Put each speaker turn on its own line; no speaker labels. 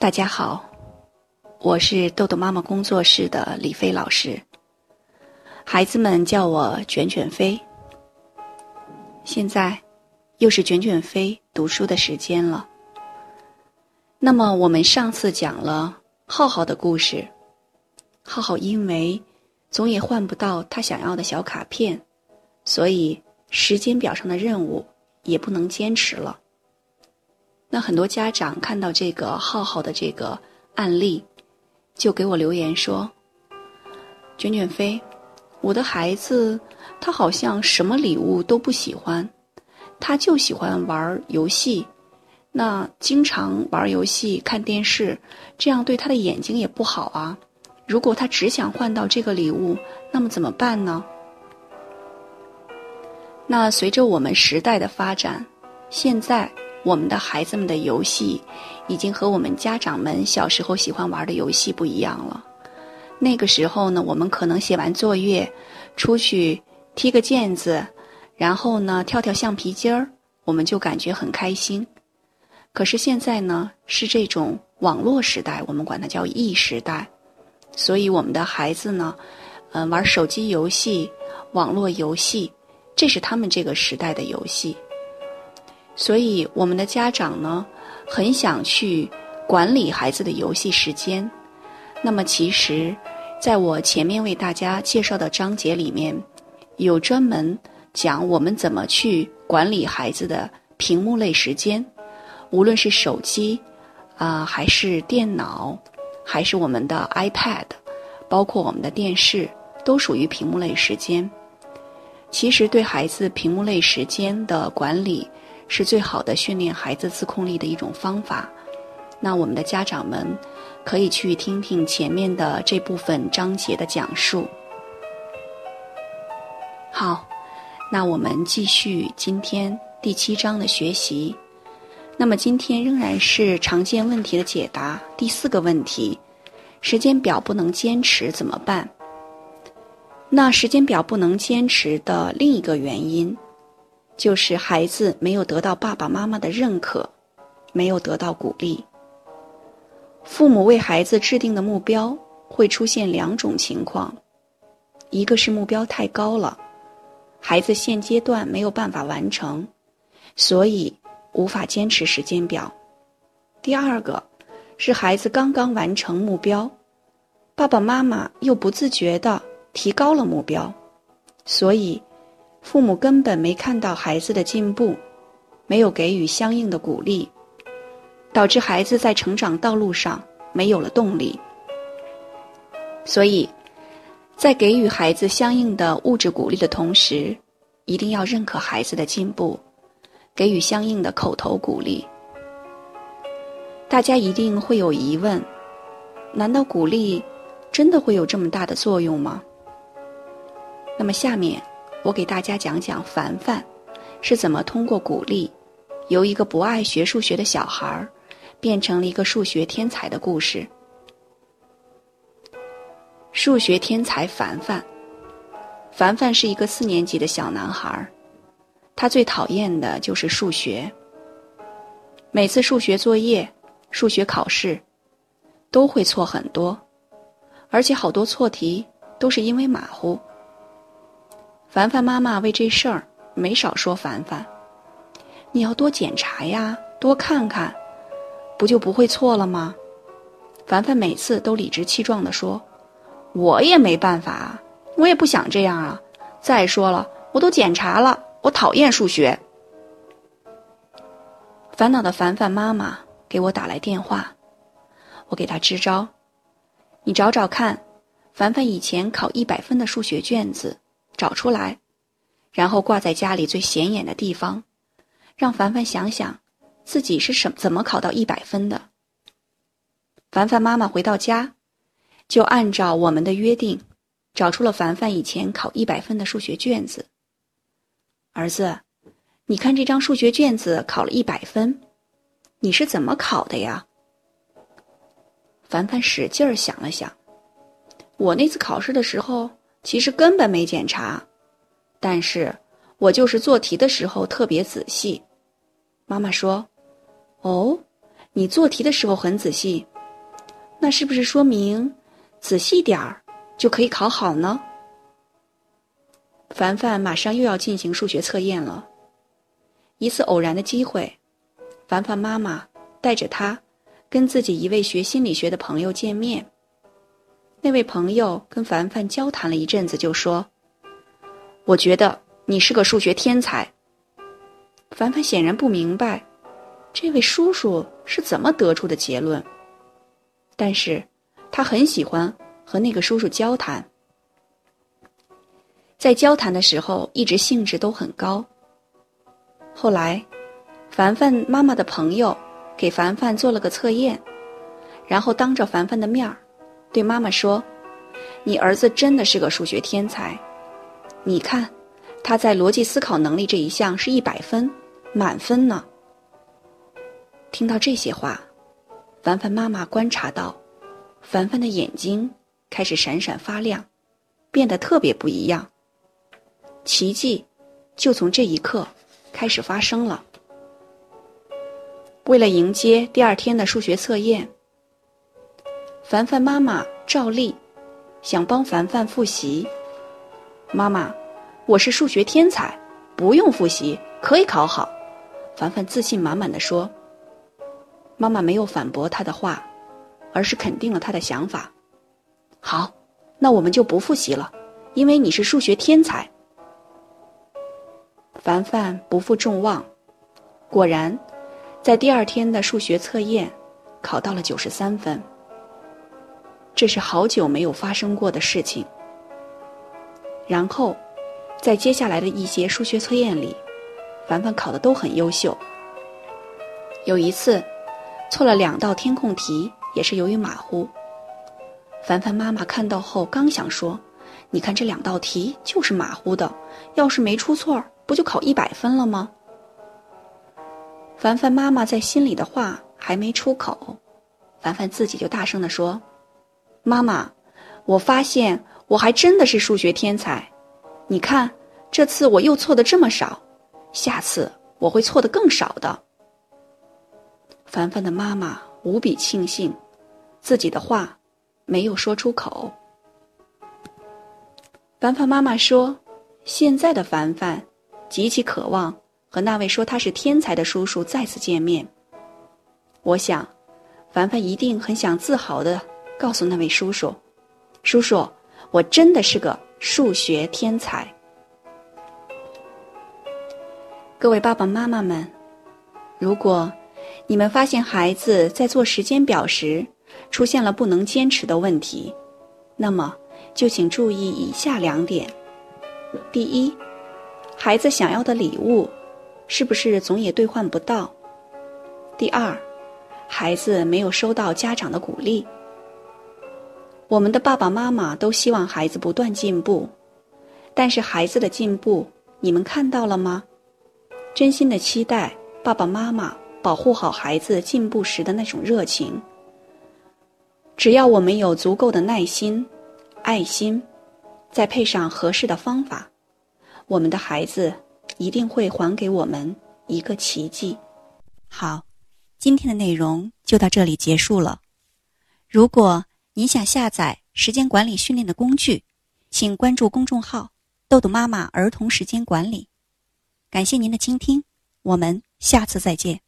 大家好，我是豆豆妈妈工作室的李飞老师。孩子们叫我卷卷飞。现在又是卷卷飞读书的时间了。那么我们上次讲了浩浩的故事，浩浩因为总也换不到他想要的小卡片，所以时间表上的任务也不能坚持了。那很多家长看到这个浩浩的这个案例，就给我留言说：“卷卷飞，我的孩子他好像什么礼物都不喜欢，他就喜欢玩游戏。那经常玩游戏、看电视，这样对他的眼睛也不好啊。如果他只想换到这个礼物，那么怎么办呢？”那随着我们时代的发展，现在。我们的孩子们的游戏，已经和我们家长们小时候喜欢玩的游戏不一样了。那个时候呢，我们可能写完作业，出去踢个毽子，然后呢跳跳橡皮筋儿，我们就感觉很开心。可是现在呢，是这种网络时代，我们管它叫 E 时代，所以我们的孩子呢，嗯，玩手机游戏、网络游戏，这是他们这个时代的游戏。所以，我们的家长呢，很想去管理孩子的游戏时间。那么，其实，在我前面为大家介绍的章节里面，有专门讲我们怎么去管理孩子的屏幕类时间，无论是手机啊，还是电脑，还是我们的 iPad，包括我们的电视，都属于屏幕类时间。其实，对孩子屏幕类时间的管理。是最好的训练孩子自控力的一种方法。那我们的家长们可以去听听前面的这部分章节的讲述。好，那我们继续今天第七章的学习。那么今天仍然是常见问题的解答。第四个问题：时间表不能坚持怎么办？那时间表不能坚持的另一个原因。就是孩子没有得到爸爸妈妈的认可，没有得到鼓励。父母为孩子制定的目标会出现两种情况：一个是目标太高了，孩子现阶段没有办法完成，所以无法坚持时间表；第二个是孩子刚刚完成目标，爸爸妈妈又不自觉地提高了目标，所以。父母根本没看到孩子的进步，没有给予相应的鼓励，导致孩子在成长道路上没有了动力。所以，在给予孩子相应的物质鼓励的同时，一定要认可孩子的进步，给予相应的口头鼓励。大家一定会有疑问：难道鼓励真的会有这么大的作用吗？那么下面。我给大家讲讲凡凡是怎么通过鼓励，由一个不爱学数学的小孩儿，变成了一个数学天才的故事。数学天才凡凡，凡凡是一个四年级的小男孩儿，他最讨厌的就是数学。每次数学作业、数学考试，都会错很多，而且好多错题都是因为马虎。凡凡妈妈为这事儿没少说凡凡，你要多检查呀，多看看，不就不会错了吗？凡凡每次都理直气壮地说：“我也没办法，我也不想这样啊。再说了，我都检查了，我讨厌数学。”烦恼的凡凡妈妈给我打来电话，我给她支招：“你找找看，凡凡以前考一百分的数学卷子。”找出来，然后挂在家里最显眼的地方，让凡凡想想自己是什怎么考到一百分的。凡凡妈妈回到家，就按照我们的约定，找出了凡凡以前考一百分的数学卷子。儿子，你看这张数学卷子考了一百分，你是怎么考的呀？凡凡使劲儿想了想，我那次考试的时候。其实根本没检查，但是我就是做题的时候特别仔细。妈妈说：“哦，你做题的时候很仔细，那是不是说明仔细点儿就可以考好呢？凡凡马上又要进行数学测验了。一次偶然的机会，凡凡妈妈带着他跟自己一位学心理学的朋友见面。那位朋友跟凡凡交谈了一阵子，就说：“我觉得你是个数学天才。”凡凡显然不明白，这位叔叔是怎么得出的结论。但是，他很喜欢和那个叔叔交谈，在交谈的时候一直兴致都很高。后来，凡凡妈妈的朋友给凡凡做了个测验，然后当着凡凡的面儿。对妈妈说：“你儿子真的是个数学天才，你看，他在逻辑思考能力这一项是一百分，满分呢。”听到这些话，凡凡妈妈观察到，凡凡的眼睛开始闪闪发亮，变得特别不一样。奇迹就从这一刻开始发生了。为了迎接第二天的数学测验。凡凡妈妈照例想帮凡凡复习。妈妈，我是数学天才，不用复习可以考好。凡凡自信满满的说。妈妈没有反驳他的话，而是肯定了他的想法。好，那我们就不复习了，因为你是数学天才。凡凡不负众望，果然，在第二天的数学测验考到了九十三分。这是好久没有发生过的事情。然后，在接下来的一些数学测验里，凡凡考的都很优秀。有一次，错了两道填空题，也是由于马虎。凡凡妈妈看到后，刚想说：“你看这两道题就是马虎的，要是没出错，不就考一百分了吗？”凡凡妈妈在心里的话还没出口，凡凡自己就大声的说。妈妈，我发现我还真的是数学天才。你看，这次我又错的这么少，下次我会错的更少的。凡凡的妈妈无比庆幸，自己的话没有说出口。凡凡妈妈说：“现在的凡凡极其渴望和那位说他是天才的叔叔再次见面。我想，凡凡一定很想自豪的。”告诉那位叔叔：“叔叔，我真的是个数学天才。”各位爸爸妈妈们，如果你们发现孩子在做时间表时出现了不能坚持的问题，那么就请注意以下两点：第一，孩子想要的礼物是不是总也兑换不到？第二，孩子没有收到家长的鼓励。我们的爸爸妈妈都希望孩子不断进步，但是孩子的进步你们看到了吗？真心的期待爸爸妈妈保护好孩子进步时的那种热情。只要我们有足够的耐心、爱心，再配上合适的方法，我们的孩子一定会还给我们一个奇迹。
好，今天的内容就到这里结束了。如果你想下载时间管理训练的工具，请关注公众号“豆豆妈妈儿童时间管理”。感谢您的倾听，我们下次再见。